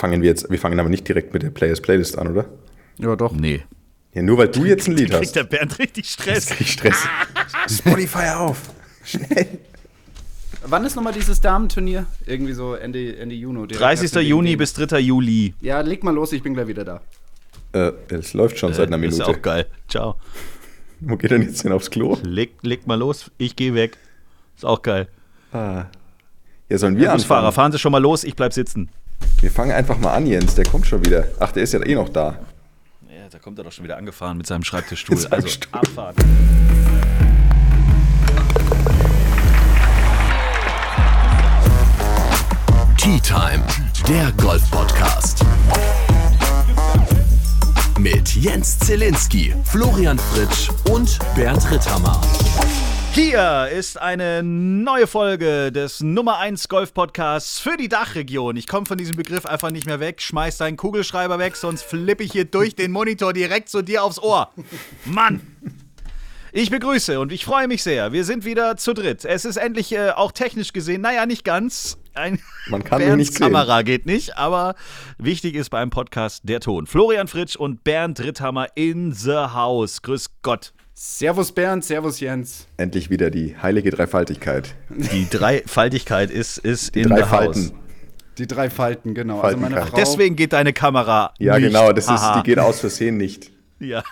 Fangen wir jetzt, wir fangen aber nicht direkt mit der Players Playlist an, oder? Ja, doch. Nee. Ja, nur weil du jetzt ein Lied Kriegt hast. der Bernd richtig Stress. Ich Stress. Spotify auf. Wann ist nochmal dieses Damenturnier? Irgendwie so Ende, Ende Juni. direkt 30. nach dem Juni bis 3. Juli. Ja, leg mal los, ich bin gleich wieder da. Äh, es läuft schon seit einer Äh, Ist Minute. auch geil. Ciao. Wo geht denn jetzt hin aufs Klo? Leg, leg mal los, ich gehe weg. Ist auch geil. Ah. Ja, sollen wir Busfahrer, anfangen? fahren Sie schon mal los, ich bleib sitzen. Wir fangen einfach mal an, Jens. Der kommt schon wieder. Ach, der ist ja eh noch da. Ja, da kommt er doch schon wieder angefahren mit seinem Schreibtischstuhl. Mit seinem also, Stuhl. Abfahrt. Tea Time, der Golf-Podcast. Mit Jens Zielinski, Florian Fritsch und Bernd Ritthammer. Hier ist eine neue Folge des Nummer 1 Golf Podcasts für die Dachregion. Ich komme von diesem Begriff einfach nicht mehr weg. Schmeiß deinen Kugelschreiber weg, sonst flippe ich hier durch den Monitor direkt zu dir aufs Ohr. Mann! Ich begrüße und ich freue mich sehr. Wir sind wieder zu dritt. Es ist endlich äh, auch technisch gesehen, naja, nicht ganz. Ein Man kann Bernds nicht sehen. Kamera geht nicht, aber wichtig ist beim Podcast der Ton. Florian Fritsch und Bernd Ritthammer in the house. Grüß Gott. Servus Bernd, Servus Jens. Endlich wieder die heilige Dreifaltigkeit. Die Dreifaltigkeit ist, ist in Drei the house. Falten. Die drei Falten, genau. Falten also. Frau. Deswegen geht deine Kamera. Ja, nicht. genau. Das ist, die geht aus Versehen nicht. Ja.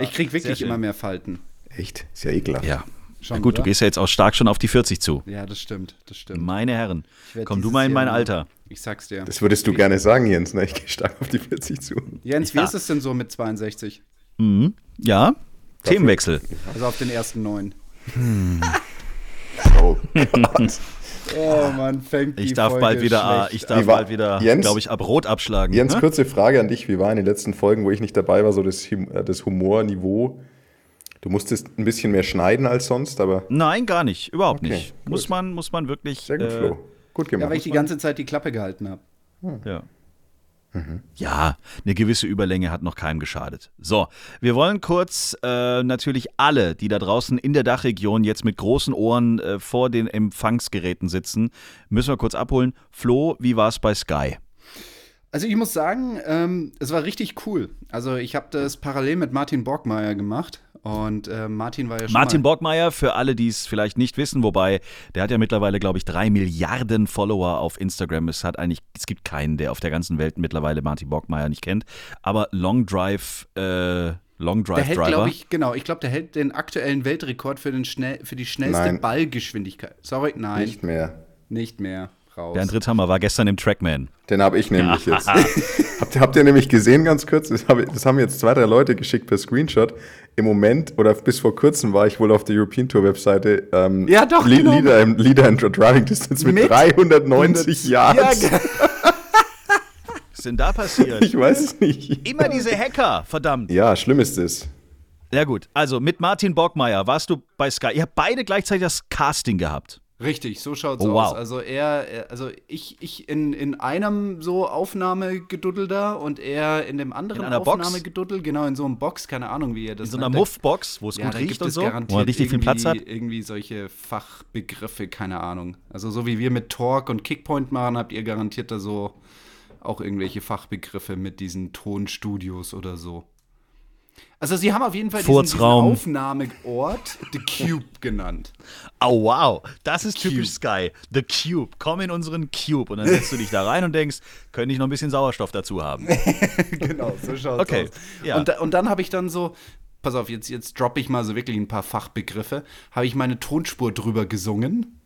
ich krieg wirklich immer mehr Falten. Echt? Ist ja ekelhaft. ja. Schon, Na gut, du oder? gehst ja jetzt auch stark schon auf die 40 zu. Ja, das stimmt, das stimmt. Meine Herren, Ich komm du mal in mein Jahr- Alter. Ich sag's dir. Das würdest du gerne sagen, Jens. Ne? Ich gehe stark auf die 40 zu. Jens, wie Ja. ist es denn so mit 62? Ja, Themenwechsel. Also auf den ersten neun. Oh Gott. Oh Mann, fängt die Ich darf Folge bald wieder, ich darf bald wieder, Jens? glaube ich, ab Rot abschlagen. Jens, ne? kurze Frage an dich. Wie war in den letzten Folgen, wo ich nicht dabei war, so das, äh, das Humorniveau? Du musstest ein bisschen mehr schneiden als sonst, aber Nein, gar nicht, überhaupt Okay, nicht. gut. Muss man, muss man wirklich. sehr gut, äh, Flo. Gut gemacht. Ja, weil ich die ganze Zeit die Klappe gehalten habe. Ja. Ja, eine gewisse Überlänge hat noch keinem geschadet. So, wir wollen kurz äh, natürlich alle, die da draußen in der Dachregion jetzt mit großen Ohren äh, vor den Empfangsgeräten sitzen, müssen wir kurz abholen. Flo, wie war es bei Sky? Also ich muss sagen, ähm, es war richtig cool. Also ich habe das parallel mit Martin Borgmeier gemacht. Und äh, Martin war ja schon Martin mal Borgmeier, für alle, die es vielleicht nicht wissen, wobei der hat ja mittlerweile, glaube ich, drei Milliarden Follower auf Instagram. Es hat eigentlich, es gibt keinen, der auf der ganzen Welt mittlerweile Martin Borgmeier nicht kennt. Aber Long Drive, äh, Long Der Drive hält, Driver. glaube ich, genau, ich glaube, der hält den aktuellen Weltrekord für, den schnell, für die schnellste Nein. Ballgeschwindigkeit. Sorry, nein, nicht, nicht mehr. Raus. Bernd Ritthammer war gestern im Trackman. Den habe ich nämlich jetzt. habt, ihr- habt ihr nämlich gesehen, ganz kurz, das, hab, das haben jetzt zwei, drei Leute geschickt per Screenshot. Im Moment oder bis vor kurzem war ich wohl auf der European Tour Webseite ähm, Ja, doch, Li- genau. Leader, im, Leader in Driving Distance mit, Mit 390 Ja, Yards. Was ist denn da passiert? ich weiß es nicht. Immer diese Hacker, verdammt. Ja, schlimm ist es. Ja gut, also mit Martin Borgmeier warst du bei Sky. Ihr habt beide gleichzeitig das Casting gehabt. Richtig, so schaut's Oh, wow. aus. Also er, also ich, ich in, in einem so Aufnahmegeduddel da und er in dem anderen In? Aufnahmegeduddel, genau in so einem Box, keine Ahnung, wie er das In so einer. Muffbox, wo es Ja, gut riecht gibt und es so, garantiert wo man richtig viel Platz hat. irgendwie- Irgendwie solche Fachbegriffe, keine Ahnung. Also so wie wir mit Torque und Kickpoint machen, habt ihr garantiert da so auch irgendwelche Fachbegriffe mit diesen Tonstudios oder so. Also sie haben auf jeden Fall diesen, diesen. Aufnahmeort The Cube genannt. Oh wow, das ist Cube. typisch Sky. The Cube. Komm in unseren Cube und dann setzt du dich da rein und denkst, könnte ich noch ein bisschen Sauerstoff dazu haben. genau, so schaut's Okay, aus. ja. Und, und dann habe ich dann so, pass auf, jetzt, jetzt droppe ich mal so wirklich ein paar Fachbegriffe, habe ich meine Tonspur drüber gesungen.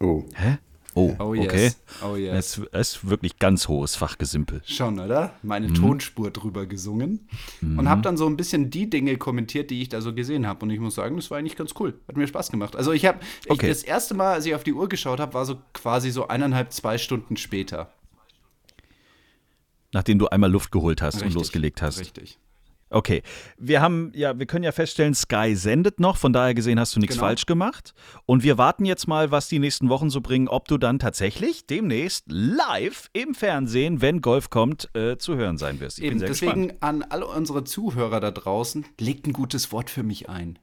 Oh. Hä? Oh, Oh yes. okay. Oh yes. Das ist- wirklich ganz hohes Fachgesimpel. Schon, oder? Meine Mhm. Tonspur drüber gesungen. Und habe dann so ein bisschen die Dinge kommentiert, die ich da so gesehen habe. Und ich muss sagen, das war eigentlich ganz cool. Hat mir Spaß gemacht. Also ich habe, Okay. das erste Mal, als ich auf die Uhr geschaut habe, war so quasi so eineinhalb, zwei Stunden später. Nachdem du einmal Luft geholt hast und Richtig, losgelegt hast. Richtig. Okay. Wir haben, ja, wir können ja feststellen, Sky sendet noch, von daher gesehen hast du nichts Genau. falsch gemacht. Und wir warten jetzt mal, was die nächsten Wochen so bringen, ob du dann tatsächlich demnächst live im Fernsehen, wenn Golf kommt, äh, zu hören sein wirst. Ich Eben, bin sehr deswegen gespannt. an alle unsere Zuhörer da draußen, legt ein gutes Wort für mich ein.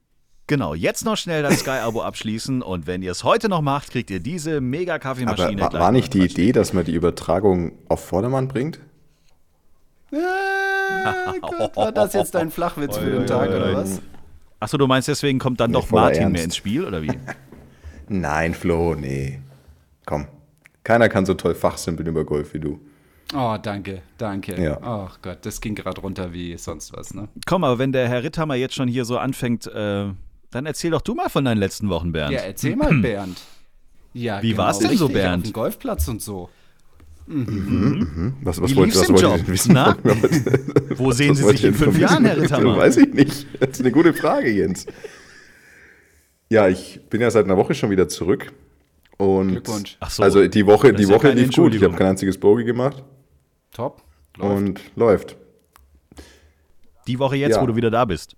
Genau, jetzt noch schnell das Sky-Abo abschließen und wenn ihr es heute noch macht, kriegt ihr diese mega Aber Kaffeemaschine. war, gleich war nicht die. Idee, dass man die Übertragung auf Vordermann bringt? Äh, Gott, war das jetzt dein Flachwitz für den Tag, oder was? Achso, du meinst, deswegen kommt dann doch Martin Ernst. mehr ins Spiel, oder wie? Nein, Flo, nee. Komm. Keiner kann so toll fachsimpeln über Golf wie du. Oh, danke, danke. Ja. Ach Gott, das ging gerade runter wie sonst was, ne? Komm, aber wenn der Herr Ritthammer jetzt schon hier so anfängt, äh, dann erzähl doch du mal von deinen letzten Wochen, Bernd. Ja, erzähl mal, Bernd. Ja, Wie war's denn so, Bernd? Auf dem Golfplatz und so. Was, was wollt- lief's was im wollt ihr Job? denn wissen? Na? Wo sehen Was Sie sich in fünf Jahren, Herr? Ritthammer? Weiß ich nicht. Das ist eine gute Frage, Jens. Ja, ich bin ja seit einer Woche schon wieder zurück. Und Glückwunsch. Ach so. Also die Woche, Das die ja Woche keine lief gut. Ich habe kein einziges Bogey gemacht Top. Läuft. und läuft. Die Woche jetzt, Ja. wo du wieder da bist.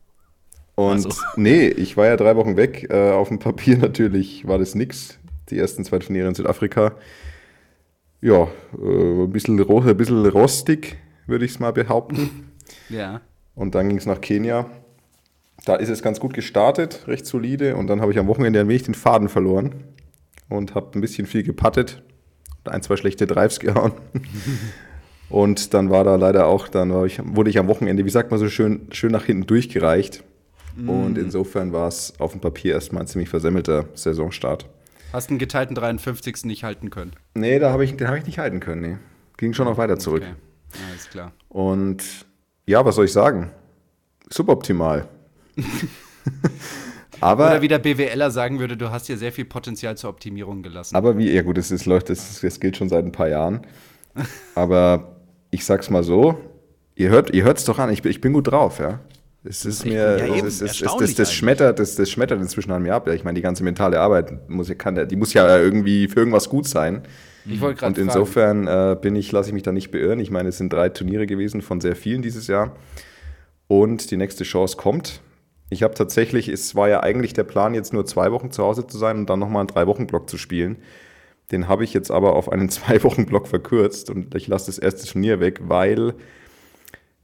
Und Also. nee, ich war ja drei Wochen weg. Äh, auf dem Papier natürlich war das nix. Die ersten zwei Turniere in Südafrika. Ja, äh, ein, bisschen, ein bisschen rostig, würde ich es mal behaupten. Ja. Und dann ging es nach Kenia. Da ist es ganz gut gestartet, recht solide. Und dann habe ich am Wochenende ein wenig den Faden verloren und habe ein bisschen viel gepattet und ein, zwei schlechte Drives gehauen. und dann war da leider auch, dann ich, wurde ich am Wochenende, wie sagt man so schön, schön nach hinten durchgereicht. Und insofern war es auf dem Papier erstmal ein ziemlich versemmelter Saisonstart. Hast einen geteilten 53. nicht halten können. Nee, da habe ich, den habe ich nicht halten können. Nee. Ging schon noch weiter zurück. Okay. Alles klar. Und ja, was soll ich sagen? Suboptimal. aber, Oder wie der BWLer sagen würde, du hast hier sehr viel Potenzial zur Optimierung gelassen. aber wie, ja gut, das, ist, läuft, das, das gilt schon seit ein paar Jahren. Aber ich sag's mal so, ihr hört ihr hört's doch an, ich, ich bin gut drauf, ja. Es ist mir, Ja, es eben, ist, es, es, erstaunlich das, schmettert, das, das schmettert inzwischen an mir ab. Ja, Ich meine, die ganze mentale Arbeit muss, ja- kann, die muss ja irgendwie für irgendwas gut sein. ich wollte Und gerade fragen. insofern äh, bin ich, lasse ich mich da nicht beirren. Ich meine, es sind drei Turniere gewesen von sehr vielen dieses Jahr. Und die nächste Chance kommt. Ich habe tatsächlich, es war ja eigentlich der Plan, jetzt nur zwei Wochen zu Hause zu sein und dann nochmal einen Drei-Wochen-Block zu spielen. Den habe ich jetzt aber auf einen Zwei-Wochen-Block verkürzt und ich lasse das erste Turnier weg, weil,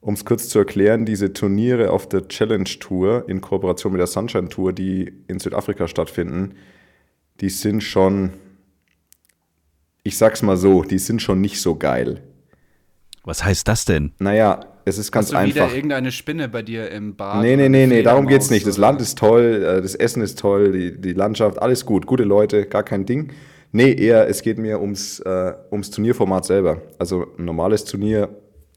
um es kurz zu erklären, diese Turniere auf der Challenge Tour in Kooperation mit der Sunshine Tour, die in Südafrika stattfinden, die sind schon, ich sag's mal so, die sind schon nicht so geil. Was heißt das denn? Naja, es ist ganz Hast du wieder einfach. irgendeine Spinne bei dir im Bad? Nee, nee, nee, nee, darum geht's nicht. Das Land ist toll, äh, das Essen ist toll, die, die Landschaft, alles gut, gute Leute, gar kein Ding. Nee, eher, es geht mir ums, äh, ums Turnierformat selber. Also ein normales Turnier,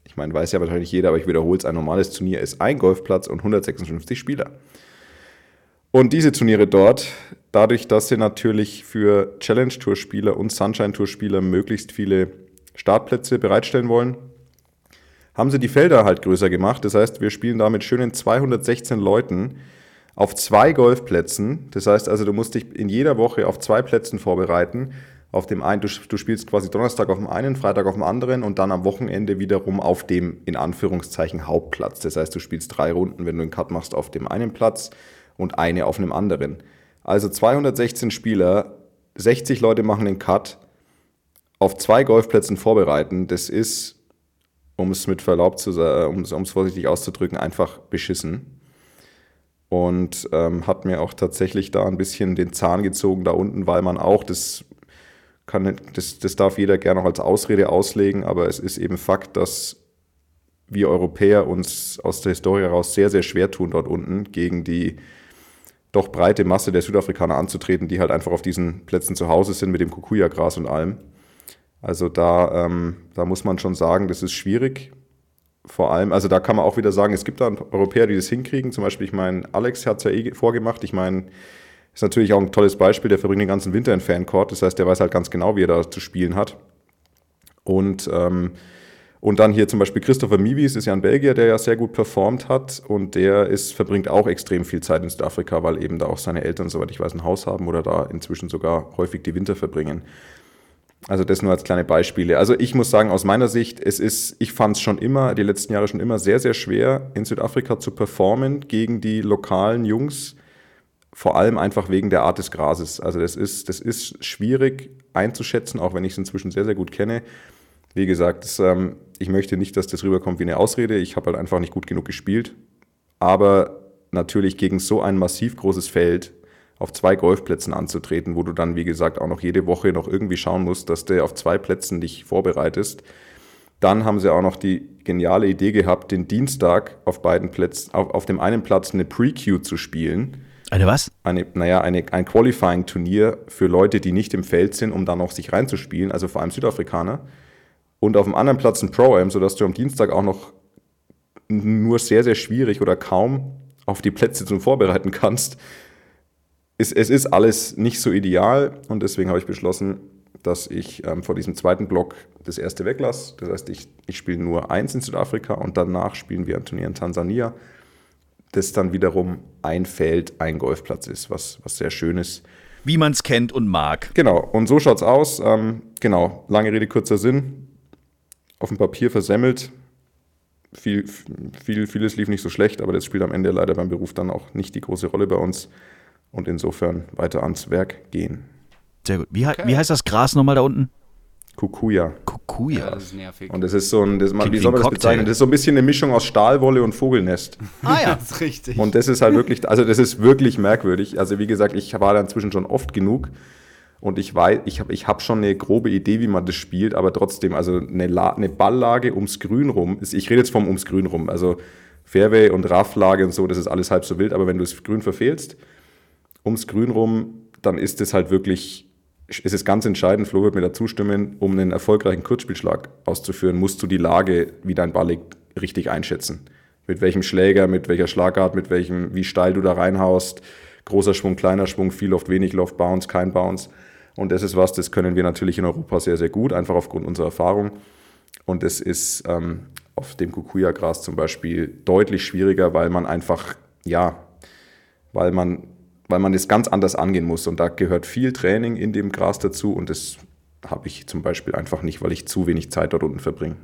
ich meine, weiß ja wahrscheinlich jeder, aber ich wiederhole es, ein normales Turnier ist ein Golfplatz und 156 Spieler. Und diese Turniere dort, dadurch, dass sie natürlich für Challenge-Tour-Spieler und Sunshine-Tour-Spieler möglichst viele Startplätze bereitstellen wollen, haben sie die Felder halt größer gemacht. Das heißt, wir spielen da mit schönen 216 Leuten auf zwei Golfplätzen. Das heißt also, du musst dich in jeder Woche auf zwei Plätzen vorbereiten. Auf dem einen, du, du spielst quasi Donnerstag auf dem einen, Freitag auf dem anderen und dann am Wochenende wiederum auf dem in Anführungszeichen Hauptplatz. Das heißt, du spielst drei Runden, wenn du einen Cut machst, auf dem einen Platz und eine auf einem anderen. Also 216 Spieler, 60 Leute machen den Cut, auf zwei Golfplätzen vorbereiten. Das ist um es mit Verlaub zu sagen, um es um es vorsichtig auszudrücken, einfach beschissen. Und ähm, hat mir auch tatsächlich da ein bisschen den Zahn gezogen da unten, weil man auch, das, kann, das, das darf jeder gerne auch als Ausrede auslegen, aber es ist eben Fakt, dass wir Europäer uns aus der Historie heraus sehr, sehr schwer tun dort unten gegen die doch breite Masse der Südafrikaner anzutreten, die halt einfach auf diesen Plätzen zu Hause sind mit dem Kikuya-Gras und allem. Also da, ähm, da muss man schon sagen, das ist schwierig. Vor allem, also da kann man auch wieder sagen, es gibt da Europäer, die das hinkriegen. Zum Beispiel, ich meine, Alex hat es ja eh vorgemacht. Ich meine, ist natürlich auch ein tolles Beispiel, der verbringt den ganzen Winter in Fancourt. Das heißt, der weiß halt ganz genau, wie er da zu spielen hat. Und, ähm, und dann hier zum Beispiel Christopher Mivis ist ja ein Belgier, der ja sehr gut performt hat und der ist, verbringt auch extrem viel Zeit in Südafrika, weil eben da auch seine Eltern, soweit ich weiß, ein Haus haben oder da inzwischen sogar häufig die Winter verbringen. Also das nur als kleine Beispiele. Also ich muss sagen, aus meiner Sicht, es ist, ich fand es schon immer, die letzten Jahre schon immer sehr, sehr schwer, in Südafrika zu performen gegen die lokalen Jungs, vor allem einfach wegen der Art des Grases. Also das ist, das ist schwierig einzuschätzen, auch wenn ich es inzwischen sehr, sehr gut kenne. Wie gesagt, das, ähm, ich möchte nicht, dass das rüberkommt wie eine Ausrede. Ich habe halt einfach nicht gut genug gespielt. Aber natürlich gegen so ein massiv großes Feld auf zwei Golfplätzen anzutreten, wo du dann, wie gesagt, auch noch jede Woche noch irgendwie schauen musst, dass du auf zwei Plätzen dich vorbereitest. Dann haben sie auch noch die geniale Idee gehabt, den Dienstag auf beiden Plätzen, auf, auf dem einen Platz eine Pre-Queue zu spielen. Eine was? Eine, naja, eine, ein Qualifying-Turnier für Leute, die nicht im Feld sind, um dann noch sich reinzuspielen, also vor allem Südafrikaner. Und auf dem anderen Platz ein Pro-Am, sodass du am Dienstag auch noch nur sehr, sehr schwierig oder kaum auf die Plätze zum Vorbereiten kannst. Es, es ist alles nicht so ideal und deswegen habe ich beschlossen, dass ich ähm, vor diesem zweiten Block das erste weglasse. Das heißt, ich, ich spiele nur eins in Südafrika und danach spielen wir ein Turnier in Tansania, das dann wiederum ein Feld, ein Golfplatz ist, was, was sehr schön ist. Wie man es kennt und mag. Genau, und so schaut's aus. Ähm, genau, lange Rede, kurzer Sinn. Auf dem Papier versemmelt. Viel, viel, vieles lief nicht so schlecht, aber das spielt am Ende leider beim Beruf dann auch nicht die große Rolle bei uns. Und insofern weiter ans Werk gehen. Sehr gut. Wie, wie heißt das Gras nochmal da unten? Kukuya. Kukuya. Ja, das ist nervig. Und das ist so ein, das, wie soll man das bezeichnen? Das ist so ein bisschen eine Mischung aus Stahlwolle und Vogelnest. Ah ja. das ist richtig. Und das ist halt wirklich, also das ist wirklich merkwürdig. Also wie gesagt, ich war da inzwischen schon oft genug und ich weiß, ich habe ich hab schon eine grobe Idee, wie man das spielt, aber trotzdem, also eine, La eine Balllage ums Grün rum, ist, ich rede jetzt vom ums Grün rum, also Fairway und Rafflage und so, das ist alles halb so wild, aber wenn du das Grün verfehlst, ums Grün rum, dann ist es halt wirklich, es ist ganz entscheidend, Flo wird mir da zustimmen, um einen erfolgreichen Kurzspielschlag auszuführen, musst du die Lage, wie dein Ball liegt, richtig einschätzen. Mit welchem Schläger, mit welcher Schlagart, mit welchem, wie steil du da reinhaust, großer Schwung, kleiner Schwung, viel Loft, wenig Loft, Bounce, kein Bounce. Und das ist was, das können wir natürlich in Europa sehr, sehr gut, einfach aufgrund unserer Erfahrung. Und das ist ähm, auf dem Kukuya-Gras zum Beispiel deutlich schwieriger, weil man einfach, ja, weil man, weil man das ganz anders angehen muss. Und da gehört viel Training in dem Gras dazu und das habe ich zum Beispiel einfach nicht, weil ich zu wenig Zeit dort unten verbringe.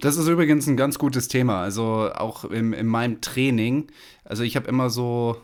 Das ist übrigens ein ganz gutes Thema. Also auch im, in meinem Training. Also ich habe immer so,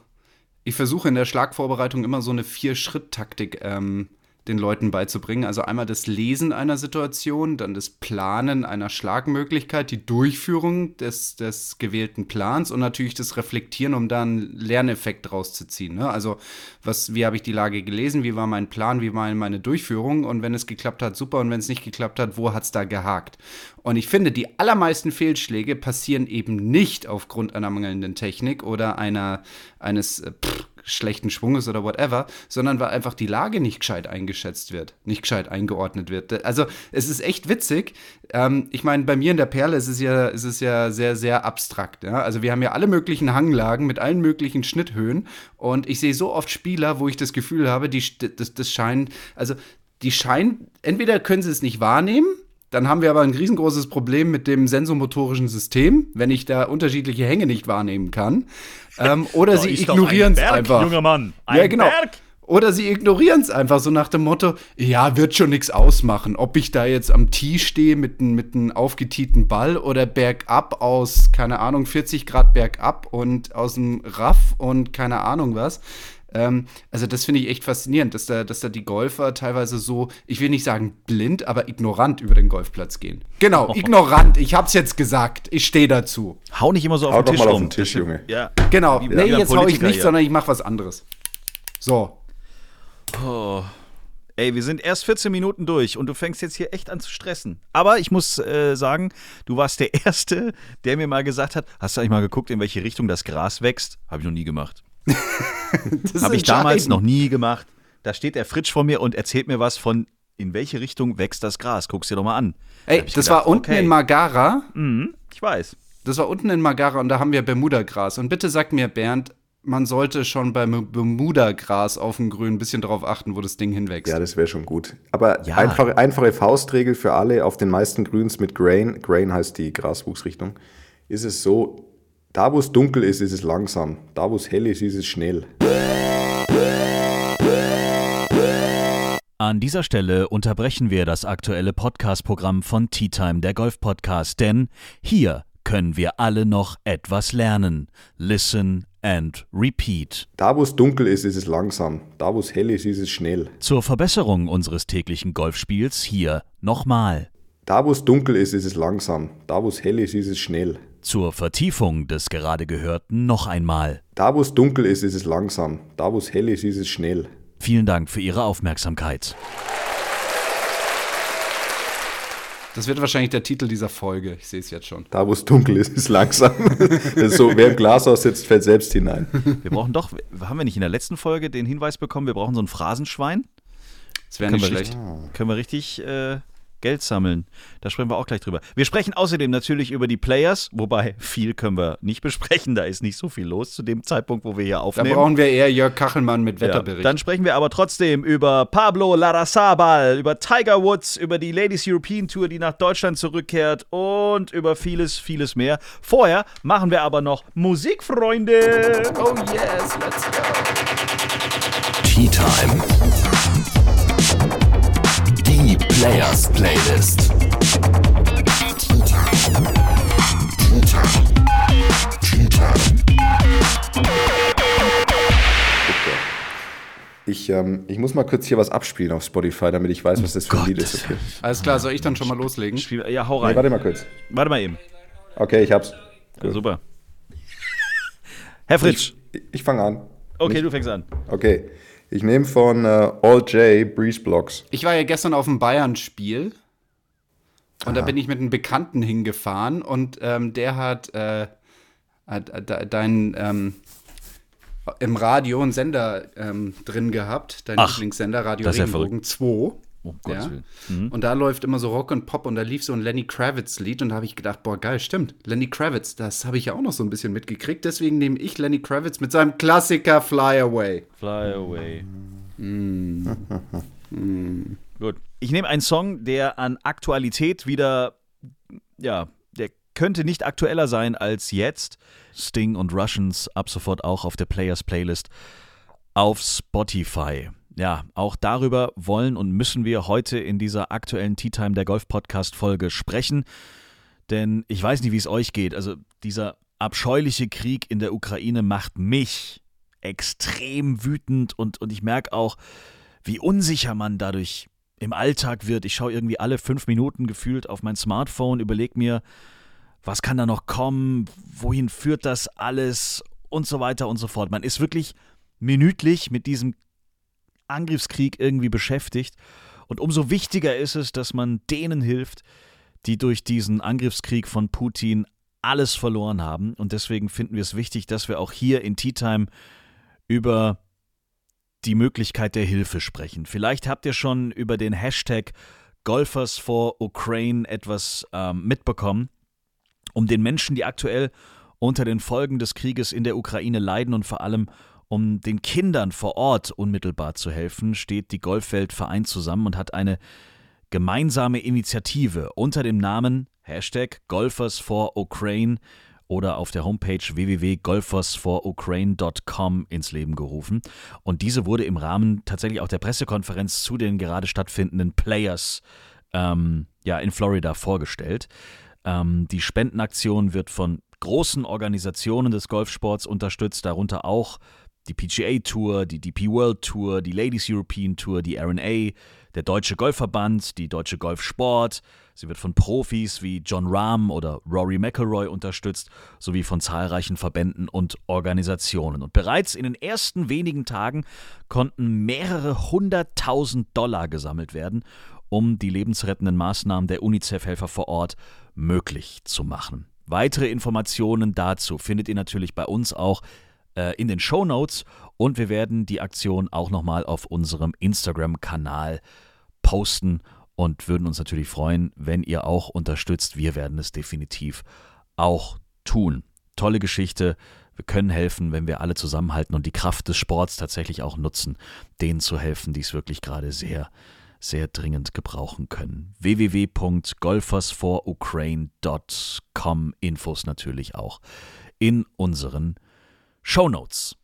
ich versuche in der Schlagvorbereitung immer so eine Vier-Schritt-Taktik ähm, den Leuten beizubringen. Also einmal das Lesen einer Situation, dann das Planen einer Schlagmöglichkeit, die Durchführung des, des gewählten Plans und natürlich das Reflektieren, um da einen Lerneffekt draus zu ziehen. Ne? Also was, wie habe ich die Lage gelesen, wie war mein Plan, wie war meine Durchführung und wenn es geklappt hat, super und wenn es nicht geklappt hat, wo hat es da gehakt? Und ich finde, die allermeisten Fehlschläge passieren eben nicht aufgrund einer mangelnden Technik oder einer, eines äh, pff, schlechten Schwunges oder whatever, sondern weil einfach die Lage nicht gescheit eingeschätzt wird, nicht gescheit eingeordnet wird. Also es ist echt witzig. Ähm, ich meine, bei mir in der Perle ist es ja, ist es ja sehr, sehr abstrakt. Ja? Also wir haben ja alle möglichen Hanglagen mit allen möglichen Schnitthöhen und ich sehe so oft Spieler, wo ich das Gefühl habe, die, das, das scheint, also die scheinen, entweder können sie es nicht wahrnehmen, dann haben wir aber ein riesengroßes Problem mit dem sensomotorischen System, wenn ich da unterschiedliche Hänge nicht wahrnehmen kann. Ähm, oder sie ignorieren es ein einfach. Junger Mann. Ein ja, genau. Berg. Oder sie ignorieren es einfach so nach dem Motto, ja, wird schon nichts ausmachen, ob ich da jetzt am Tee stehe mit einem mit aufgetieten Ball oder bergab aus, keine Ahnung, 40 Grad bergab und aus dem Raff und keine Ahnung was. Ähm, also das finde ich echt faszinierend, dass da, dass da die Golfer teilweise so, ich will nicht sagen blind, aber ignorant über den Golfplatz gehen. Genau, ignorant. Ich hab's jetzt gesagt. Ich stehe dazu. Hau nicht immer so Hau auf den doch Tisch mal auf den Tisch, Junge. Ja. Genau. Wie- nee, jetzt hau ich nicht, hier. sondern ich mache was anderes. So. Ey, wir sind erst 14 Minuten durch und du fängst jetzt hier echt an zu stressen. Aber ich muss äh, sagen, du warst der Erste, der mir mal gesagt hat, hast du eigentlich mal geguckt, in welche Richtung das Gras wächst? Habe ich noch nie gemacht. Das Habe ich damals noch nie gemacht. Da steht der Fritsch vor mir und erzählt mir was von, in welche Richtung wächst das Gras? Guck's dir doch mal an. Ey, ich das gedacht, war unten okay. in Magara. Mhm, ich weiß. Das war unten in Magara und da haben wir Bermuda-Gras. Und bitte sag mir, Bernd, man sollte schon beim Bermuda-Gras auf dem Grün ein bisschen drauf achten, wo das Ding hinwächst. Ja, das wäre schon gut. Aber Ja. einfache, einfache Faustregel für alle auf den meisten Grüns mit Grain, Grain heißt die Graswuchsrichtung, ist es so, da wo es dunkel ist, ist es langsam. Da wo es hell ist, ist es schnell. An dieser Stelle unterbrechen wir das aktuelle Podcast-Programm von Tea Time, der Golf-Podcast, denn hier können wir alle noch etwas lernen. Listen and repeat. Da wo es dunkel ist, ist es langsam. Da wo es hell ist, ist es schnell. Zur Verbesserung unseres täglichen Golfspiels hier nochmal. Da wo es dunkel ist, ist es langsam. Da wo es hell ist, ist es schnell. Zur Vertiefung des gerade Gehörten noch einmal. Da, wo es dunkel ist, ist es langsam. Da, wo es hell ist, ist es schnell. Vielen Dank für Ihre Aufmerksamkeit. Das wird wahrscheinlich der Titel dieser Folge. Ich sehe es jetzt schon. Da, wo es dunkel ist, ist langsam. Das ist so, wer im Glashaus sitzt, fällt selbst hinein. Wir brauchen doch, haben wir nicht in der letzten Folge den Hinweis bekommen, wir brauchen so ein Phrasenschwein? Das wäre nicht wir schlecht. richtig, können wir richtig äh, Geld sammeln. Da sprechen wir auch gleich drüber. Wir sprechen außerdem natürlich über die Players, wobei viel können wir nicht besprechen. Da ist nicht so viel los zu dem Zeitpunkt, wo wir hier Da aufnehmen. brauchen wir eher Jörg Kachelmann mit Ja, Wetterbericht. dann sprechen wir aber trotzdem über Pablo Larrazabal, über Tiger Woods, über die Ladies European Tour, die nach Deutschland zurückkehrt und über vieles, vieles mehr. Vorher machen wir aber noch Musik, Freunde. oh yes, let's go. Tea Time. Players Playlist. Ich, ähm, ich muss mal kurz hier was abspielen auf Spotify, damit ich weiß, was das für ein Lied ist. Okay. Alles klar, soll ich dann schon mal loslegen? Spiel- Ja, hau Nee, rein. warte mal kurz. Warte mal eben. Okay, ich hab's. Ja, super. Herr Fritsch. Ich, ich fange an. Okay, du fängst an. Okay. Ich nehme von äh, All J Breeze Blocks. Ich war ja gestern auf dem Bayern-Spiel und da bin ich mit einem Bekannten hingefahren und ähm, der hat, äh, hat de- dein ähm, im Radio einen Sender ähm, drin gehabt, dein Ach, Lieblingssender Radio ja Regenbogen 2. Oh, Gottes Ja. Willen. Mhm. Und da läuft immer so Rock und Pop und da lief so ein Lenny Kravitz-Lied und da habe ich gedacht, boah, geil, stimmt. Lenny Kravitz, das habe ich ja auch noch so ein bisschen mitgekriegt. Deswegen nehme ich Lenny Kravitz mit seinem Klassiker Fly Away. Fly away. Gut. Ich nehme einen Song, der an Aktualität wieder, ja, der könnte nicht aktueller sein als jetzt. Sting und Russians ab sofort auch auf der Players Playlist auf Spotify. Ja, auch darüber wollen und müssen wir heute in dieser aktuellen Tea Time der Golf Podcast Folge sprechen. Denn ich weiß nicht, wie es euch geht. Also dieser abscheuliche Krieg in der Ukraine macht mich extrem wütend und, und ich merke auch, wie unsicher man dadurch im Alltag wird. Ich schaue irgendwie alle fünf Minuten gefühlt auf mein Smartphone, überlege mir, was kann da noch kommen, wohin führt das alles und so weiter und so fort. Man ist wirklich minütlich mit diesem Angriffskrieg irgendwie beschäftigt. Und umso wichtiger ist es, dass man denen hilft, die durch diesen Angriffskrieg von Putin alles verloren haben. Und deswegen finden wir es wichtig, dass wir auch hier in Tea Time über die Möglichkeit der Hilfe sprechen. Vielleicht habt ihr schon über den Hashtag Golfers for Ukraine etwas ähm, mitbekommen, um den Menschen, die aktuell unter den Folgen des Krieges in der Ukraine leiden und vor allem um den Kindern vor Ort unmittelbar zu helfen, steht die Golfwelt Verein zusammen und hat eine gemeinsame Initiative unter dem Namen Hashtag Golfers for Ukraine oder auf der Homepage www.golfersforukraine.com ins Leben gerufen. Und diese wurde im Rahmen tatsächlich auch der Pressekonferenz zu den gerade stattfindenden Players ähm, ja, in Florida vorgestellt. Ähm, die Spendenaktion wird von großen Organisationen des Golfsports unterstützt, darunter auch die PGA Tour, die DP World Tour, die Ladies European Tour, die RNA, der Deutsche Golfverband, die Deutsche Golfsport. Sie wird von Profis wie John Rahm oder Rory McIlroy unterstützt, sowie von zahlreichen Verbänden und Organisationen. Und bereits in den ersten wenigen Tagen konnten mehrere hunderttausend Dollar gesammelt werden, um die lebensrettenden Maßnahmen der UNICEF-Helfer vor Ort möglich zu machen. Weitere Informationen dazu findet ihr natürlich bei uns auch in den Show Notes und wir werden die Aktion auch nochmal auf unserem Instagram-Kanal posten und würden uns natürlich freuen, wenn ihr auch unterstützt. Wir werden es definitiv auch tun. Tolle Geschichte. Wir können helfen, wenn wir alle zusammenhalten und die Kraft des Sports tatsächlich auch nutzen, denen zu helfen, die es wirklich gerade sehr, sehr dringend gebrauchen können. www.golfersforukraine.com Infos natürlich auch in unseren Show Notes.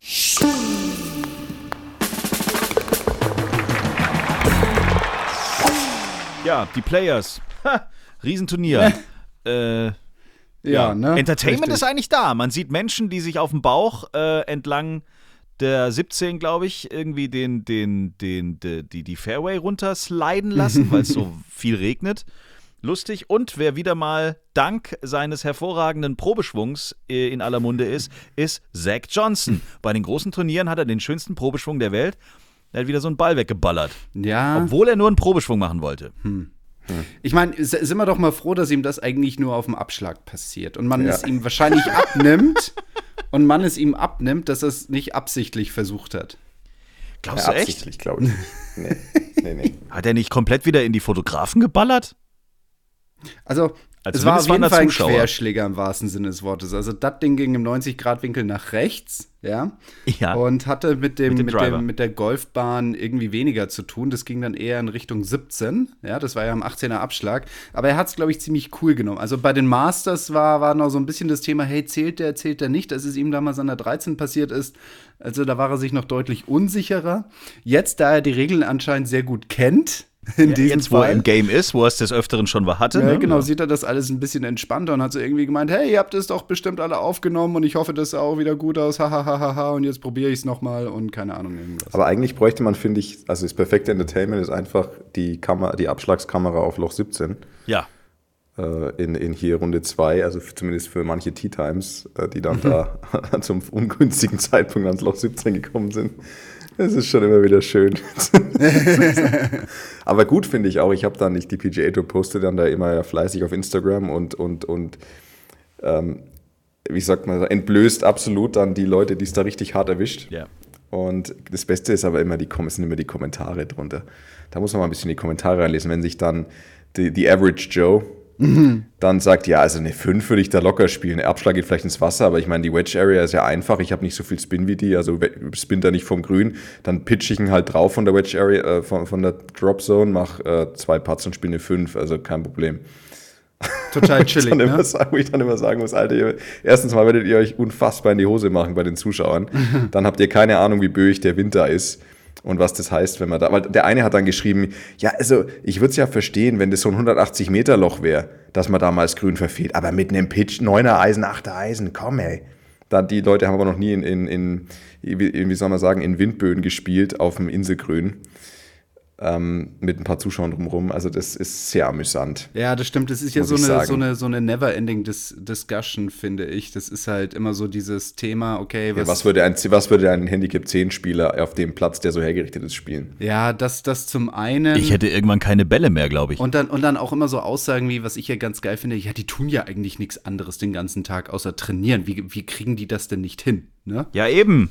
Ja, die Players. Ha, Riesenturnier. äh, Ja, ne? Entertainment ist eigentlich da. Man sieht Menschen, die sich auf dem Bauch äh, entlang der 17, glaube ich, irgendwie den, den, den, de- die, die Fairway runtersliden lassen, weil es so viel regnet. Lustig. Und wer wieder mal dank seines hervorragenden Probeschwungs äh, in aller Munde ist, ist Zach Johnson. Bei den großen Turnieren hat er den schönsten Probeschwung der Welt. Er hat wieder so einen Ball weggeballert. Ja. Obwohl er nur einen Probeschwung machen wollte. Ich meine, s- sind wir doch mal froh, dass ihm das eigentlich nur auf dem Abschlag passiert und man Ja. es ihm wahrscheinlich abnimmt und man es ihm abnimmt, dass er es nicht absichtlich versucht hat. Glaubst Ja, du echt? absichtlich, glaube ich. Nee, nee, nee. Hat er nicht komplett wieder in die Fotografen geballert? Also, Also es war auf jeden Fall ein Zuschauer. Querschläger im wahrsten Sinne des Wortes. Also, das Ding ging im 90-Grad-Winkel nach rechts, ja. Ja. Und hatte mit dem, Mit dem mit, dem, mit der Golfbahn irgendwie weniger zu tun. Das ging dann eher in Richtung 17. Ja, das war ja am 18er Abschlag. Aber er hat es, glaube ich, ziemlich cool genommen. Also bei den Masters war, war noch so ein bisschen das Thema, hey, zählt der, zählt der nicht, dass es ihm damals an der 13 passiert ist. Also da war er sich noch deutlich unsicherer. Jetzt, da er die Regeln anscheinend sehr gut kennt, in Ja, diesem Jetzt, wo er Fall. im Game ist, wo er es des Öfteren schon war hatte. Ja, ne? genau, sieht er das alles ein bisschen entspannter und hat so irgendwie gemeint, hey, ihr habt es doch bestimmt alle aufgenommen und ich hoffe, das sah auch wieder gut aus, hahaha, und jetzt probiere ich es nochmal und keine Ahnung irgendwas. Aber eigentlich bräuchte man, finde ich, also das perfekte Entertainment ist einfach die, Kamera, die Abschlagskamera auf Loch 17 Ja. äh, in, in hier Runde 2, also zumindest für manche Tea Times, äh, die dann da zum ungünstigen Zeitpunkt ans Loch 17 gekommen sind. Es ist schon immer wieder schön. Aber gut finde ich auch, ich habe dann nicht die PGA Tour poste dann da immer fleißig auf Instagram und, und, und ähm, wie sagt man, entblößt absolut dann die Leute, die es da richtig hart erwischt. Ja. Und das Beste ist aber immer die, sind immer die Kommentare drunter. Da muss man mal ein bisschen die Kommentare reinlesen. Wenn sich dann die, die Average Joe dann sagt, ja, also eine 5 würde ich da locker spielen. Der Abschlag geht vielleicht ins Wasser, aber ich meine, die Wedge Area ist ja einfach. Ich habe nicht so viel Spin wie die, also we- spin da nicht vom Grün. Dann pitch ich ihn halt drauf von der Wedge Area, äh, von, von der Drop Zone, mach äh, zwei Putts und spiele eine 5, also kein Problem. Total chillig, ne? sagen, wo ich dann immer sagen muss, Alter, ihr, erstens mal werdet ihr euch unfassbar in die Hose machen bei den Zuschauern. Dann habt ihr keine Ahnung, wie böig der Winter ist und was das heißt, wenn man da. Weil der eine hat dann geschrieben, ja, also ich würde es ja verstehen, wenn das so ein 180 Meter Loch wäre, dass man damals grün verfehlt. Aber mit einem Pitch, 9er Eisen, 8er Eisen, komm ey. Da, die Leute haben aber noch nie in, in, in, wie soll man sagen, in Windböen gespielt auf dem Inselgrün. Ähm, mit ein paar Zuschauern drumherum. Also das ist sehr amüsant. Ja, das stimmt. Das ist ja so eine, so eine, so eine never-ending Dis Discussion, finde ich. Das ist halt immer so dieses Thema, okay, was, Ja, was, würde ein, was würde ein Handicap 10-Spieler auf dem Platz, der so hergerichtet ist, spielen? ja, das, das zum einen. Ich hätte irgendwann keine Bälle mehr, glaube ich. Und dann, und dann auch immer so Aussagen wie, was ich ja ganz geil finde, ja, die tun ja eigentlich nichts anderes den ganzen Tag außer trainieren. Wie, wie kriegen die das denn nicht hin? Ne? ja, eben.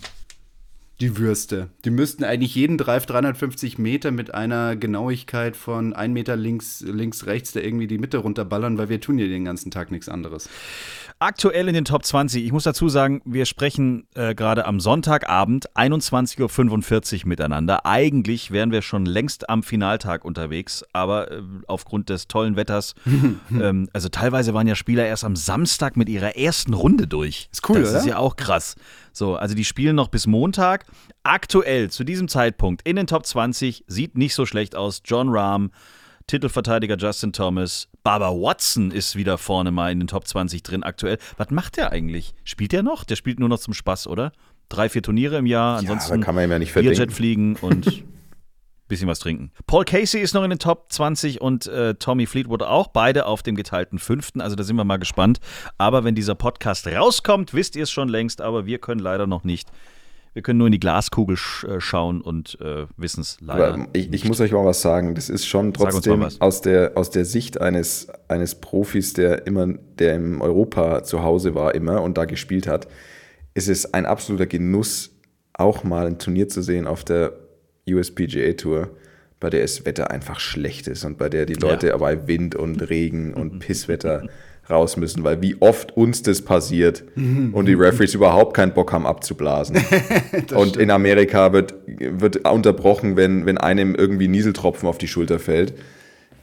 Die Würste. Die müssten eigentlich jeden Drive 350 Meter mit einer Genauigkeit von 1 Meter links, links, rechts da irgendwie die Mitte runterballern, weil wir tun ja den ganzen Tag nichts anderes. Aktuell in den Top 20. Ich muss dazu sagen, wir sprechen äh, gerade am Sonntagabend 21.45 Uhr miteinander. Eigentlich wären wir schon längst am Finaltag unterwegs, aber äh, aufgrund des tollen Wetters, ähm, also teilweise waren ja Spieler erst am Samstag mit ihrer ersten Runde durch. Ist cool, Das ist oder? ja auch krass. So, also die spielen noch bis Montag. Aktuell zu diesem Zeitpunkt in den Top 20 sieht nicht so schlecht aus. John Rahm, Titelverteidiger Justin Thomas, Baba Watson ist wieder vorne mal in den Top 20 drin aktuell. Was macht der eigentlich? Spielt der noch? Der spielt nur noch zum Spaß, oder? Drei, vier Turniere im Jahr, ansonsten aber kann man ihm ja nicht verdenken. fliegen und bisschen was trinken. Paul Casey ist noch in den Top 20 und äh, Tommy Fleetwood auch, beide auf dem geteilten fünften. Also da sind wir mal gespannt. Aber wenn dieser Podcast rauskommt, wisst ihr es schon längst, aber wir können leider noch nicht. Wir können nur in die Glaskugel äh, schauen und äh, wissen es leider. Aber ich, ich muss euch mal was sagen. Das ist schon trotzdem aus der, aus der Sicht eines, eines Profis, der immer, der im Europa zu Hause war immer und da gespielt hat, ist es ein absoluter Genuss, auch mal ein Turnier zu sehen auf der USPGA Tour, bei der das Wetter einfach schlecht ist und bei der die Leute Ja. bei Wind und Regen und Pisswetter raus müssen, weil wie oft uns das passiert und die Referees überhaupt keinen Bock haben abzublasen. und in Amerika wird, wird unterbrochen, wenn, wenn einem irgendwie Nieseltropfen auf die Schulter fällt.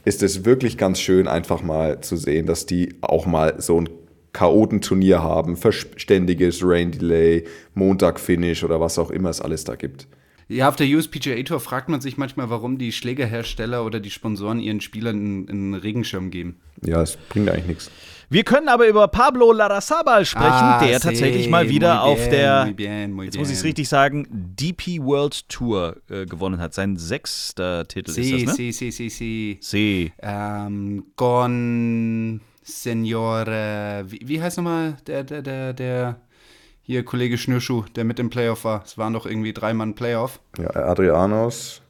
Ist es wirklich ganz schön, einfach mal zu sehen, dass die auch mal so ein Chaotenturnier haben, verständiges Rain Delay, Montag-Finish oder was auch immer es alles da gibt. Ja, auf der USPGA Tour fragt man sich manchmal, warum die Schlägerhersteller oder die Sponsoren ihren Spielern einen, einen Regenschirm geben. Ja, es bringt eigentlich nichts. Wir können aber über Pablo Larrazabal sprechen, Ah, der tatsächlich mal wieder muy auf bien, der, muy bien, muy jetzt muss ich es bien. richtig sagen, DP World Tour äh, gewonnen hat. Sein sechster Titel Sí, ist das, ne? sí, sí, sí, sí. Sí. Ähm, con Senor, äh, wie, wie heißt nochmal der, der, der, der, hier Kollege Schnürschuh, der mit im Playoff war. Es waren doch irgendwie drei Mann Playoff. Ja, Adrianos,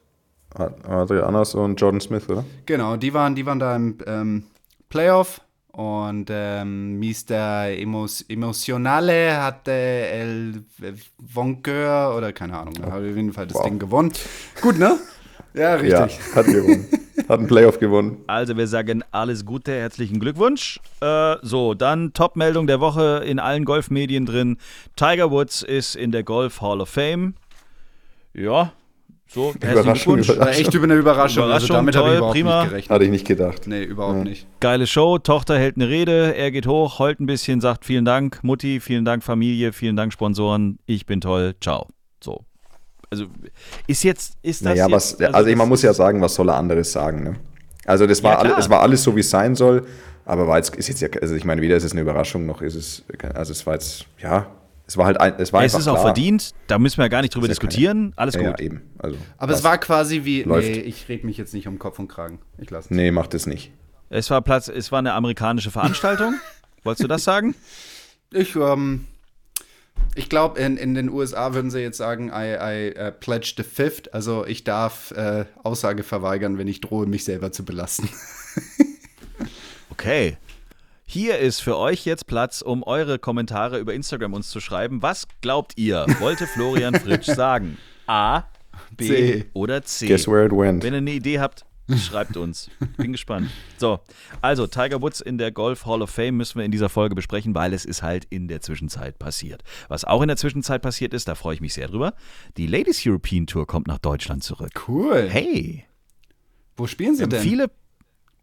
Ad- Adrianos und Jordan Smith, oder? Genau, die waren, die waren da im ähm, Playoff und ähm, Mr. Emos Emotionale hatte El Vonqueur oder keine Ahnung, hat auf jeden Fall das Wow. Ding gewonnen. Gut, ne? Ja, richtig. Ja, hat gewonnen. hat einen Playoff gewonnen. Also wir sagen alles Gute, herzlichen Glückwunsch. Äh, so, dann Top-Meldung der Woche in allen Golfmedien drin. Tiger Woods ist in der Golf Hall of Fame. Ja, so, herzlichen Überraschung, Glückwunsch. War echt über eine Überraschung. Überraschung, also damit habe toll, ich überhaupt prima. nicht gerechnet. Hatte ich nicht gedacht. Nee, überhaupt nicht. Geile Show, Tochter hält eine Rede, er geht hoch, heult ein bisschen, sagt vielen Dank, Mutti, vielen Dank Familie, vielen Dank Sponsoren, ich bin toll, ciao. So. Also ist jetzt, ist das Naja, jetzt, was, also, das man muss ja sagen, was soll er anderes sagen, ne? Also das war, Ja, alle, klar. es war alles so, wie es sein soll, aber war jetzt, ist jetzt ja, also ich meine, weder ist es eine Überraschung, noch ist es, also es war jetzt, ja, es war halt, ein, es war Es einfach ist auch klar. verdient, da müssen wir ja gar nicht drüber ja keine- diskutieren, alles Ja, gut. ja, eben. Also, Aber es war quasi wie. Läuft. Nee, ich rede mich jetzt nicht um Kopf und Kragen. Ich lasse es. Nee, macht es nicht. Es war Platz, es war eine amerikanische Veranstaltung. Wolltest du das sagen? Ich, ähm, ich glaube, in, in den USA würden sie jetzt sagen, I, I uh, pledge the fifth. Also ich darf äh, Aussage verweigern, wenn ich drohe, mich selber zu belasten. Okay. Hier ist für euch jetzt Platz, um eure Kommentare über Instagram uns zu schreiben. Was glaubt ihr, wollte Florian Fritsch sagen? A, B C. oder C? Guess where it went. Wenn ihr eine Idee habt, schreibt uns. Bin gespannt. So, also Tiger Woods in der Golf Hall of Fame müssen wir in dieser Folge besprechen, weil es ist halt in der Zwischenzeit passiert. Was auch in der Zwischenzeit passiert ist, da freue ich mich sehr drüber. Die Ladies European Tour kommt nach Deutschland zurück. Cool. Hey, Wo spielen sie denn? viele.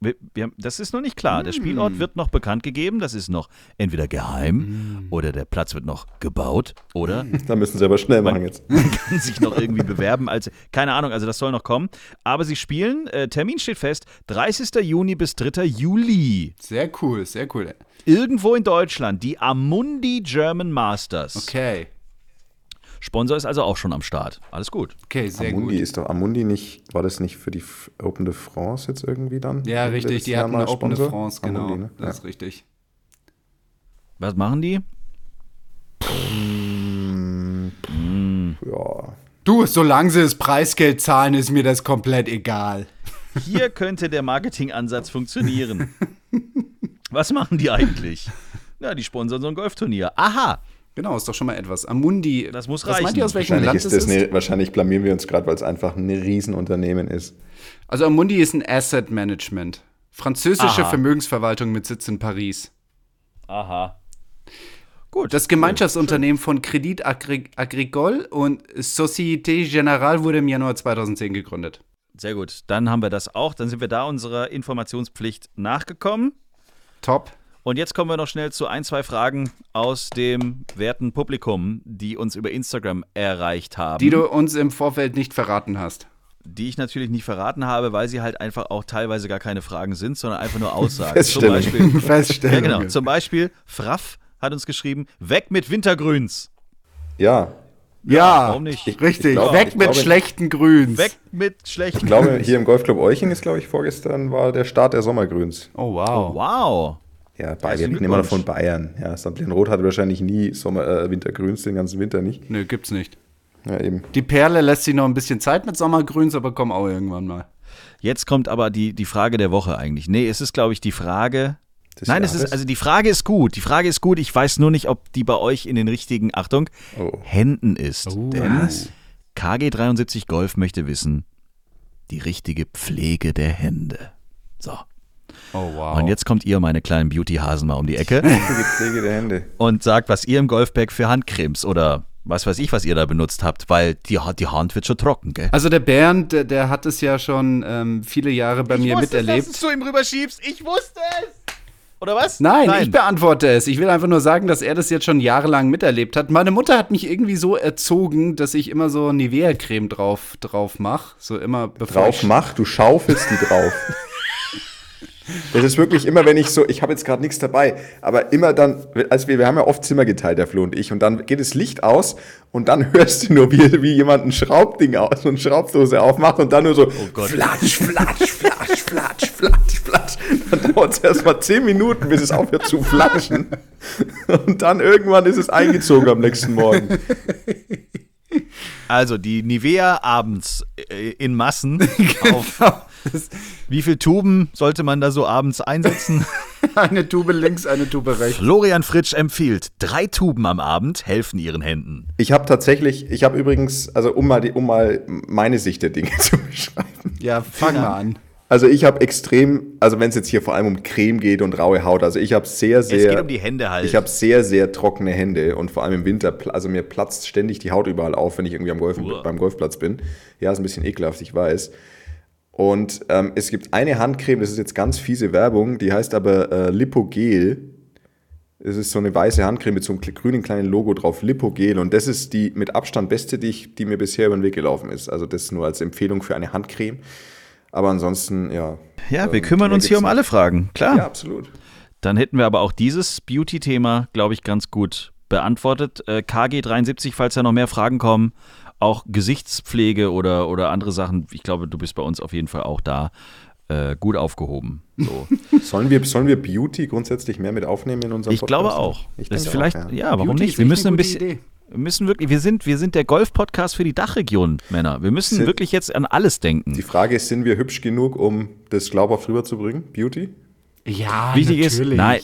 Wir, wir das ist noch nicht klar. Der Spielort wird noch bekannt gegeben. Das ist noch entweder geheim oder der Platz wird noch gebaut oder Da müssen sie aber schnell machen jetzt. kann sich noch irgendwie bewerben. Also, keine Ahnung, also das soll noch kommen. Aber sie spielen, äh, Termin steht fest, 30. Juni bis 3. Juli. Sehr cool, sehr cool. Irgendwo in Deutschland, die Amundi German Masters. Okay, Sponsor ist also auch schon am Start. Alles gut. okay, sehr Amundi gut. ist doch, Amundi nicht, war das nicht für die F- Open de France jetzt irgendwie dann? Ja, richtig, die hatten mal eine Open de? France, genau. Amundi, ne? Das ja. ist richtig. Was machen die? ja. Du, solange sie das Preisgeld zahlen, ist mir das komplett egal. Hier könnte der Marketingansatz funktionieren. Was machen die eigentlich? Ja, die sponsern so ein Golfturnier. Aha, Genau, ist doch schon mal etwas. Amundi. Das muss Was reichen. meint ihr, aus welchem Wahrscheinlich, Land ist das eine, wahrscheinlich blamieren wir uns gerade, weil es einfach ein Riesenunternehmen ist. Also Amundi ist ein Asset Management. Französische Aha. Vermögensverwaltung mit Sitz in Paris. aha. Gut. Das Gemeinschaftsunternehmen von Credit Agri Agricole und Société Générale wurde im Januar 2010 gegründet. Sehr gut. Dann haben wir das auch. Dann sind wir da unserer Informationspflicht nachgekommen. Top. Und jetzt kommen wir noch schnell zu ein, zwei Fragen aus dem werten Publikum, die uns über Instagram erreicht haben. Die du uns im Vorfeld nicht verraten hast. die ich natürlich nicht verraten habe, weil sie halt einfach auch teilweise gar keine Fragen sind, sondern einfach nur Aussagen. Zum Feststellung. Beispiel, ja, Feststellung. genau. Zum Beispiel, Fraff hat uns geschrieben, weg mit Wintergrüns. Ja, Ja, warum nicht? Ich- richtig. ich glaub- Weg mit glaube- schlechten Grüns. Weg mit schlechten ich glaube, Grüns. hier im Golfclub Euching ist, glaube ich, vorgestern war der Start der Sommergrüns. Oh, wow. Wow. Ja, Bayern, wir reden immer noch von Bayern. Ja, St. Roth hatte wahrscheinlich nie Sommer, äh, Wintergrüns den ganzen Winter nicht. Nö, gibt's nicht. Ja, eben. Die Perle lässt sich noch ein bisschen Zeit mit Sommergrüns, aber komm auch irgendwann mal. Jetzt kommt aber die, die Frage der Woche eigentlich. Nee, es ist, glaube ich, die Frage. Des Nein, es ist, Jahres? also die Frage ist gut. Die Frage ist gut. Ich weiß nur nicht, ob die bei euch in den richtigen, Achtung, Oh. Händen ist. Denn Was? KG73 Golf möchte wissen, die richtige Pflege der Hände. So. Oh, wow. Und jetzt kommt ihr, meine kleinen Beauty-Hasen, mal um die Ecke Die Pflege der Hände. und sagt, was ihr im Golfbag für Handcremes oder was weiß ich, was ihr da benutzt habt, weil die, die Hand wird schon trocken, gell? Also der Bernd, der, der hat es ja schon ähm, viele Jahre bei mir miterlebt. du ihm rüberschiebst. Ich wusste es. Oder was? Nein, ich beantworte es. Ich will einfach nur sagen, dass er das jetzt schon jahrelang miterlebt hat. Meine Mutter hat mich irgendwie so erzogen, dass ich immer so Nivea-Creme drauf, drauf mache. So immer bevor Drauf ich, mach, du schaufelst die drauf. Das ist wirklich immer, wenn ich so, ich habe jetzt gerade nichts dabei, aber immer dann, als wir, wir haben ja oft Zimmer geteilt, der Flo und ich, und dann geht das Licht aus und dann hörst du nur, wie, wie jemand ein Schraubding aus, eine Schraubdose aufmacht und dann nur so, Gott. flatsch, flatsch, flatsch, flatsch, flatsch, flatsch. Dann dauert es erst mal zehn Minuten, bis es aufhört zu flatschen. Und dann irgendwann ist es eingezogen am nächsten Morgen. Also die Nivea abends äh, in Massen. Auf wie viele Tuben sollte man da so abends einsetzen? Eine Tube links, eine Tube rechts. Florian Fritsch empfiehlt, drei Tuben am Abend helfen ihren Händen. Ich habe tatsächlich, ich habe übrigens, also um mal, die, um mal meine Sicht der Dinge zu beschreiben. Ja, fang mal an. Also ich habe extrem, also wenn es jetzt hier vor allem um Creme geht und raue Haut, also ich habe sehr, sehr... es geht um die Hände halt. Ich habe sehr, sehr trockene Hände und vor allem im Winter, also mir platzt ständig die Haut überall auf, wenn ich irgendwie am Golf, Uah. beim Golfplatz bin. Ja, ist ein bisschen ekelhaft, ich weiß. Und ähm, es gibt eine Handcreme, das ist jetzt ganz fiese Werbung, die heißt aber äh, Lipogel. Es ist so eine weiße Handcreme mit so einem grünen kleinen Logo drauf, Lipogel. Und das ist die mit Abstand beste, die, ich, die mir bisher über den Weg gelaufen ist. Also das nur als Empfehlung für eine Handcreme. Aber ansonsten, ja. ja, wir ähm, kümmern uns hier um alle Fragen. Klar. Ja, absolut. Dann hätten wir aber auch dieses Beauty-Thema, glaube ich, ganz gut beantwortet. Äh, KG73, falls da noch mehr Fragen kommen, auch Gesichtspflege oder, oder andere Sachen. Ich glaube, du bist bei uns auf jeden Fall auch da äh, gut aufgehoben. So. Sollen wir, sollen wir Beauty grundsätzlich mehr mit aufnehmen in unserem Ich glaube Podcast? auch. Ich das vielleicht, auch, ja. warum Beauty nicht? Wir müssen ein bisschen. Idee. Wir müssen wirklich, wir sind, wir sind der Golf-Podcast für die Dachregion, Männer. Wir müssen Sind- wirklich jetzt an alles denken. Die Frage ist, sind wir hübsch genug, um das glaubhaft rüberzubringen? Beauty? Ja, Wichtig ist, natürlich. nein,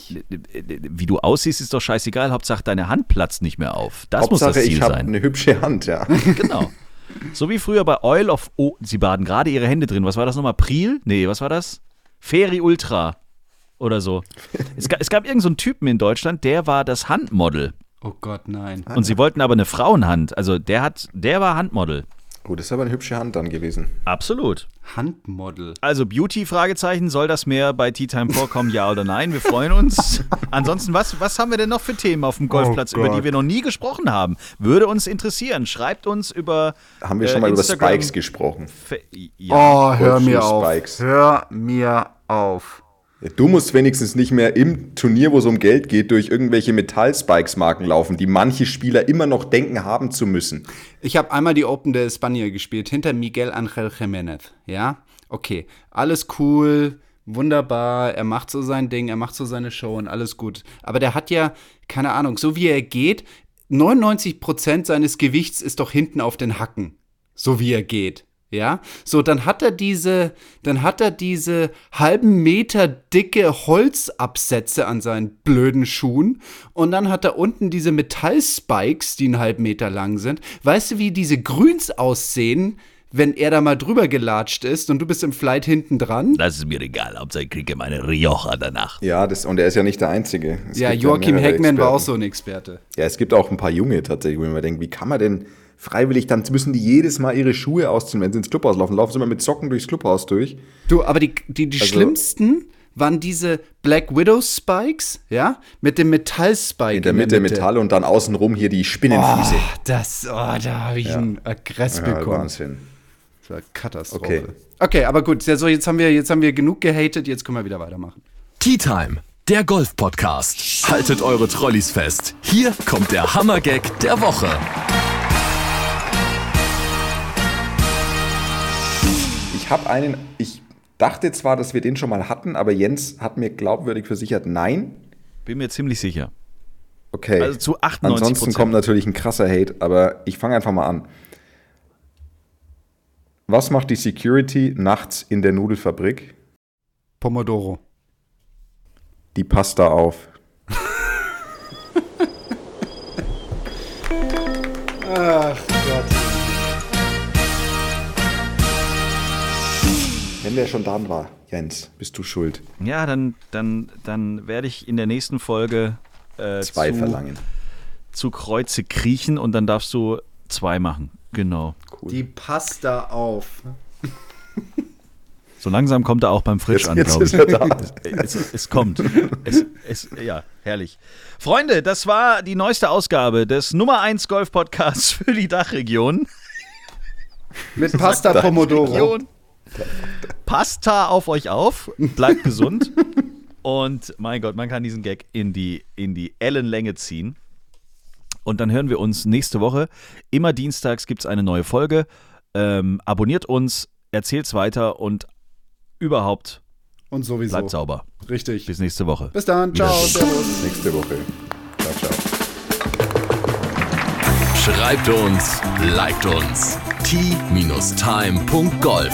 wie du aussiehst, ist doch scheißegal. Hauptsache, deine Hand platzt nicht mehr auf. Das muss Hauptsache, das Ziel ich habe sein. eine hübsche Hand, ja. Genau. So wie früher bei Oil of O. Sie baden gerade ihre Hände drin. Was war das nochmal? Pril? Nee, was war das? Feri Ultra oder so. Es, ga, es gab irgendeinen so einen Typen in Deutschland, der war das Handmodel. Oh Gott, nein. Und sie wollten aber eine Frauenhand. Also der hat, der war Handmodel. Oh, das ist aber eine hübsche Hand dann gewesen. Absolut. Handmodel. Also Beauty, Fragezeichen, soll das mehr bei Tea Time vorkommen, ja oder nein? Wir freuen uns. Ansonsten, was, was haben wir denn noch für Themen auf dem Golfplatz, Oh über die wir noch nie gesprochen haben? Würde uns interessieren. Schreibt uns über Haben wir äh, schon mal Instagram- über Spikes gesprochen? Fe- Ja. Oh, hör mir Golfschuh auf. Spikes. Hör mir auf. Du musst wenigstens nicht mehr im Turnier, wo es um Geld geht, durch irgendwelche Metall-Spikes-Marken laufen, die manche Spieler immer noch denken haben zu müssen. Ich habe einmal die Open de España gespielt, hinter Miguel Angel Jiménez. Ja, okay, alles cool, wunderbar, er macht so sein Ding, er macht so seine Show und alles gut. Aber der hat ja, keine Ahnung, so wie er geht, 99% seines Gewichts ist doch hinten auf den Hacken, so wie er geht. Ja, so dann hat er diese, dann hat er diese halben Meter dicke Holzabsätze an seinen blöden Schuhen und dann hat er unten diese Metallspikes, die einen halben Meter lang sind. Weißt du, wie diese Grüns aussehen, wenn er da mal drüber gelatscht ist und du bist im Flight hinten dran? Das ist mir egal, Hauptsache ich kriege meine Rioja danach. Ja, das, und er ist ja nicht der Einzige. Es Ja, Joachim mehrere Heckman war auch so ein Experte. Ja, es gibt auch ein paar Junge tatsächlich, wo man denkt, wie kann man denn freiwillig, dann müssen die jedes Mal ihre Schuhe ausziehen, wenn sie ins Clubhaus laufen. Laufen sie immer mit Socken durchs Clubhaus durch. Du, aber die, die, die Also- schlimmsten waren diese Black Widow Spikes, ja, mit dem Metallspike In der Mitte Metall und dann außenrum hier die Spinnenfüße. Oh, das, oh, da habe ich einen Aggress ja, bekommen. Wahnsinn. Das war Katastrophe. Okay. Okay, aber gut, ja, so jetzt haben wir jetzt haben wir genug gehatet, jetzt können wir wieder weitermachen. Tea Time, der Golf-Podcast. Haltet eure Trolleys fest. Hier kommt der Hammergag der Woche. Ich habe einen, ich dachte zwar, dass wir den schon mal hatten, aber Jens hat mir glaubwürdig versichert, nein. Bin mir ziemlich sicher. Okay. Also zu 98 Ansonsten kommt natürlich ein krasser Hate, aber ich fange einfach mal an. Was macht die Security nachts in der Nudelfabrik? Pomodoro. Die Pasta auf. Ach Wenn der schon dran war, Jens, bist du schuld. Ja, dann, dann, dann werde ich in der nächsten Folge äh, Zwei zu, verlangen. zu Kreuze kriechen und dann darfst du zwei machen. Genau. Die Pasta auf. So langsam kommt er auch beim Frisch Jetzt, an, jetzt glaube ist ich. er da. Es, es kommt. Es, es, ja, herrlich. Freunde, das war die neueste Ausgabe des Nummer 1 Golf Podcasts für die Dachregion. Mit Pasta Pomodoro. Passt da auf euch auf, bleibt gesund. Und mein Gott, man kann diesen Gag in die, in die Ellenlänge ziehen. Und dann hören wir uns nächste Woche. Immer dienstags gibt es eine neue Folge. Ähm, abonniert uns, erzählt's weiter und überhaupt Und sowieso. bleibt sauber. Richtig. Bis nächste Woche. Bis dann. Ciao. Servus. Nächste Woche. Ciao, ciao. Schreibt uns, liked uns. t-time.golf